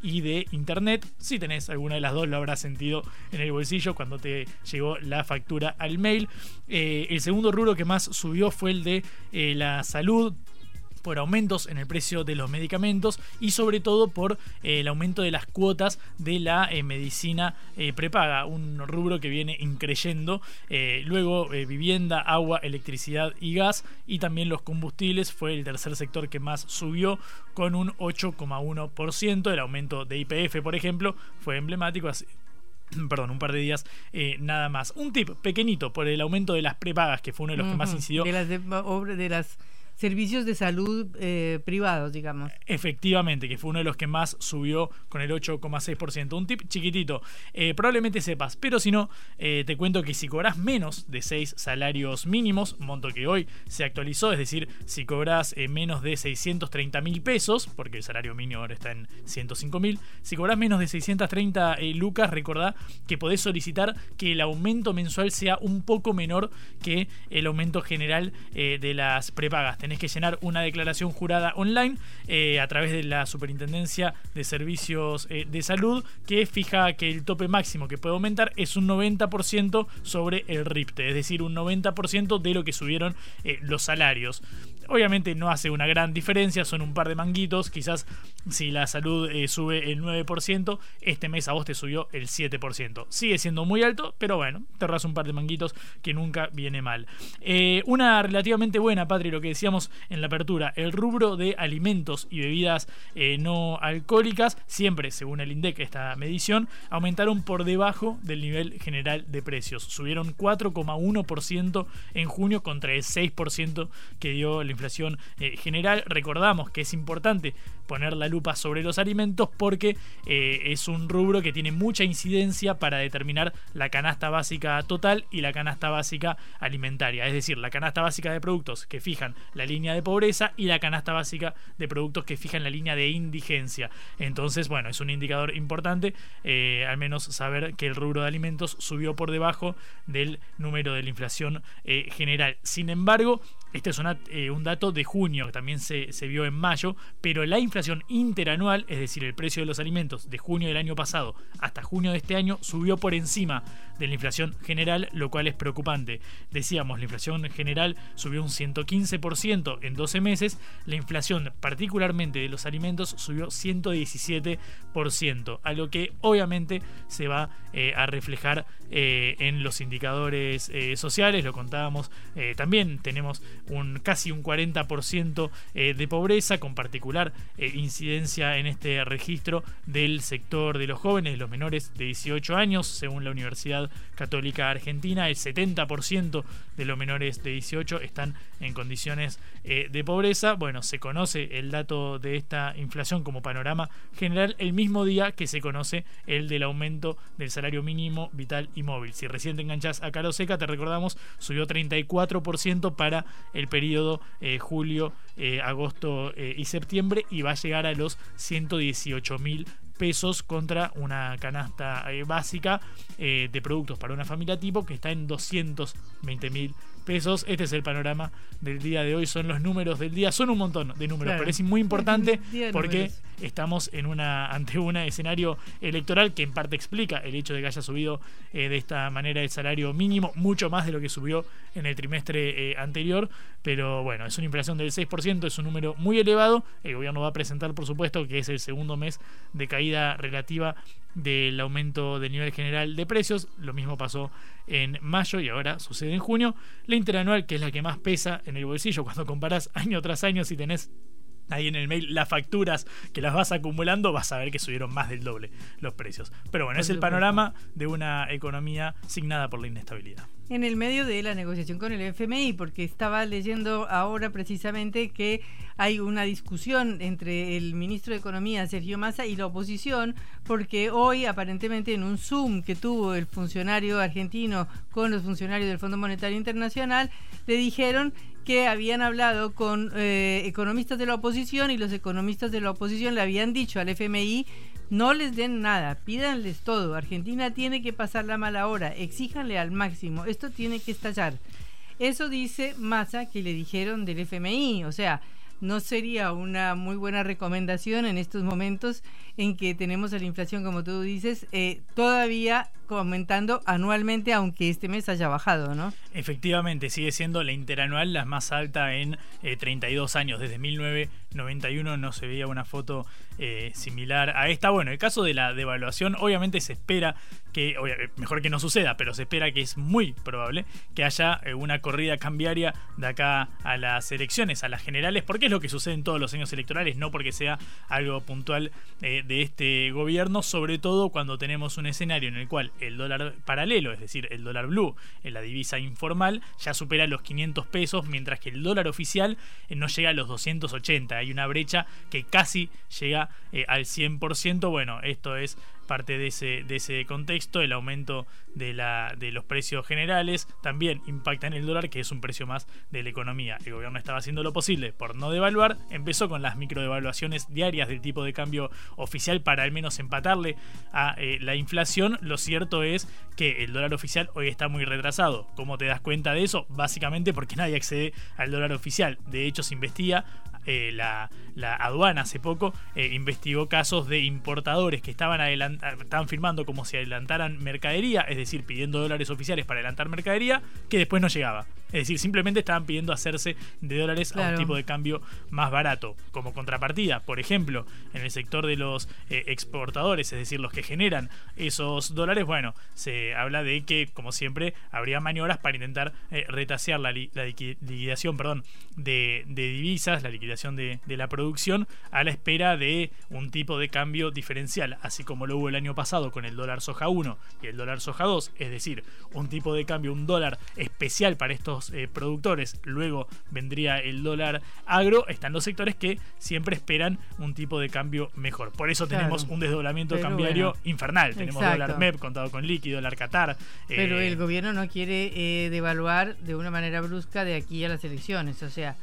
y de internet. Si tenés alguna de las dos, lo habrás sentido en el bolsillo cuando te llegó la factura al mail. Eh, el segundo rubro que más subió fue el de eh, la salud por aumentos en el precio de los medicamentos y sobre todo por eh, el aumento de las cuotas de la eh, medicina eh, prepaga, un rubro que viene increyendo. luego vivienda, agua, electricidad y gas y también los combustibles fue el tercer sector que más subió con un 8,1%. El aumento de IPF, por ejemplo, fue emblemático. perdón, un par de días nada más. Un tip pequeñito por el aumento de las prepagas, que fue uno de los que más incidió. De las, de, de las servicios de salud eh, privados, digamos. Efectivamente, que fue uno de los que más subió con el 8,6%. Un tip chiquitito, eh, probablemente sepas, pero si no, eh, te cuento que si cobras menos de 6 salarios mínimos, monto que hoy se actualizó, es decir, si cobras menos de 630 mil pesos, porque el salario mínimo ahora está en 105 mil, si cobras menos de 630 lucas, recordá que podés solicitar que el aumento mensual sea un poco menor que el aumento general de las prepagas que llenar una declaración jurada online eh, a través de la Superintendencia de Servicios eh, de Salud, que fija que el tope máximo que puede aumentar es un 90% sobre el RIPTE, es decir, un 90% de lo que subieron eh, los salarios. Obviamente no hace una gran diferencia, son un par de manguitos. Quizás si la salud eh, sube el 9%, este mes a vos te subió el 7%. Sigue siendo muy alto, pero bueno, te ras un par de manguitos que nunca viene mal. Eh, una relativamente buena, Patri, lo que decíamos en la apertura, el rubro de alimentos y bebidas eh, no alcohólicas, siempre según el INDEC, esta medición, aumentaron por debajo del nivel general de precios. Subieron 4,1% en junio contra el 6% que dio el inflación eh, general. Recordamos que es importante poner la lupa sobre los alimentos porque eh, es un rubro que tiene mucha incidencia para determinar la canasta básica total y la canasta básica alimentaria. Es decir, la canasta básica de productos que fijan la línea de pobreza y la canasta básica de productos que fijan la línea de indigencia. Entonces, bueno, es un indicador importante, eh, al menos saber que el rubro de alimentos subió por debajo del número de la inflación general. Sin embargo, este es eh, un dato de junio, que también se, vio en mayo, pero la inflación interanual, es decir, el precio de los alimentos de junio del año pasado hasta junio de este año, subió por encima de la inflación general, lo cual es preocupante. Decíamos, la inflación general subió un 115% en 12 meses, la inflación particularmente de los alimentos subió 117%, a lo que obviamente se va eh, a reflejar eh, en los indicadores sociales, lo contábamos también, tenemos un casi un 40% eh, de pobreza, con particular eh, incidencia en este registro del sector de los jóvenes, los menores de 18 años, según la Universidad Católica Argentina, el 70% de los menores de 18 están en condiciones eh, de pobreza. Bueno, se conoce el dato de esta inflación como panorama general el mismo día que se conoce el del aumento del salario mínimo vital y móvil. Si recién te enganchás a Caro Seca, te recordamos, subió 34% para el periodo eh, julio, eh, agosto y septiembre y va a llegar a los 118 mil pesos contra una canasta básica de productos para una familia tipo que está en 220 mil pesos. Este es el panorama del día de hoy, son los números del día, son un montón de números, pero es muy importante porque estamos en una ante un escenario electoral que en parte explica el hecho de que haya subido eh, de esta manera el salario mínimo, mucho más de lo que subió en el trimestre eh, anterior, pero bueno, es una inflación del 6%, es un número muy elevado, el gobierno va a presentar por supuesto que es el segundo mes de caída relativa del aumento del nivel general de precios. Lo mismo pasó en mayo y ahora sucede en junio. La interanual, que es la que más pesa en el bolsillo cuando comparás año tras año, si tenés ahí en el mail las facturas que las vas acumulando, vas a ver que subieron más del doble los precios. Pero bueno, es el panorama de una economía signada por la inestabilidad. en el medio de la negociación con el FMI, porque estaba leyendo ahora precisamente que hay una discusión entre el ministro de Economía, Sergio Massa, y la oposición, porque hoy aparentemente en un Zoom que tuvo el funcionario argentino con los funcionarios del Fondo Monetario Internacional, le dijeron que habían hablado con eh, economistas de la oposición y los economistas de la oposición le habían dicho al FMI no les den nada, pídanles todo. Argentina tiene que pasar la mala hora, exíjanle al máximo, esto tiene que estallar. Eso dice Massa que le dijeron del FMI, o sea, no sería una muy buena recomendación en estos momentos en que tenemos a la inflación, como tú dices, eh, todavía aumentando anualmente, aunque este mes haya bajado, ¿no? Efectivamente, sigue siendo la interanual la más alta en 32 eh, años. Desde 1991 no se veía una foto eh, similar a esta. Bueno, el caso de la devaluación, obviamente se espera que, mejor que no suceda, pero se espera que es muy probable que haya una corrida cambiaria de acá a las elecciones, a las generales, porque es lo que sucede en todos los años electorales, no porque sea algo puntual de este gobierno, sobre todo cuando tenemos un escenario en el cual el dólar paralelo, es decir, el dólar blue, en la divisa informal, ya supera los 500 pesos, mientras que el dólar oficial eh, no llega a los 280. Hay una brecha que casi llega eh, al 100%. Bueno, esto es parte de ese, de ese contexto, el aumento de, la, de los precios generales también impacta en el dólar, que es un precio más de la economía. El gobierno estaba haciendo lo posible por no devaluar, empezó con las microdevaluaciones diarias del tipo de cambio oficial para al menos empatarle a eh, la inflación. Lo cierto es que el dólar oficial hoy está muy retrasado. ¿Cómo te das cuenta de eso? Básicamente porque nadie accede al dólar oficial. De hecho, se investiga eh, la, aduana hace poco eh, investigó casos de importadores que estaban, estaban firmando como si adelantaran mercadería, es decir, pidiendo dólares oficiales para adelantar mercadería, que después no llegaba. Es decir, simplemente estaban pidiendo hacerse de dólares a un tipo de cambio más barato. Como contrapartida, por ejemplo, en el sector de los eh, exportadores, es decir, los que generan esos dólares, bueno, se habla de que, como siempre, habría maniobras para intentar retasear la, liquidación perdón, de, de divisas, la liquidación de, la producción a la espera de un tipo de cambio diferencial, así como lo hubo el año pasado con el dólar soja 1 y el dólar soja 2, es decir, un tipo de cambio, un dólar especial para estos eh, productores, luego vendría el dólar agro, están los sectores que siempre esperan un tipo de cambio mejor. Por eso tenemos un desdoblamiento cambiario infernal, tenemos dólar MEP contado con líquido, dólar Qatar. Pero eh, el gobierno no quiere eh, devaluar de una manera brusca de aquí a las elecciones, o sea,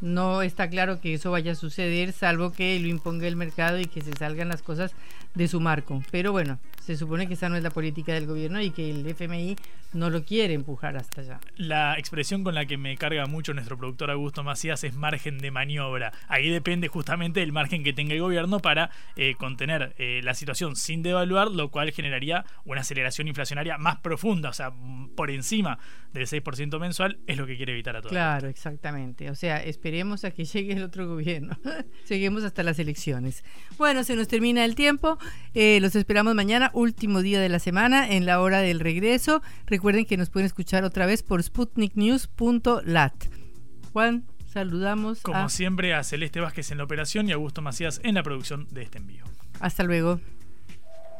no está claro que eso vaya a suceder, salvo que lo imponga el mercado y que se salgan las cosas de su marco. Pero bueno, se supone que esa no es la política del gobierno y que el FMI no lo quiere empujar hasta allá. La expresión con la que me carga mucho nuestro productor Augusto Macías es margen de maniobra. Ahí depende justamente del margen que tenga el gobierno para eh, contener eh, la situación sin devaluar, lo cual generaría una aceleración inflacionaria más profunda, o sea, por encima del 6% mensual, es lo que quiere evitar a todos. Claro, exactamente. O sea, esperemos a que llegue el otro gobierno. Seguimos hasta las elecciones. Bueno, se nos termina el tiempo. Eh, los esperamos mañana último día de la semana en la hora del regreso. Recuerden que nos pueden escuchar otra vez por sputniknews.lat. Juan, saludamos. Como siempre, a Celeste Vázquez en la operación y a Augusto Macías en la producción de este envío. Hasta luego.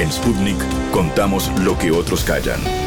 En Sputnik contamos lo que otros callan.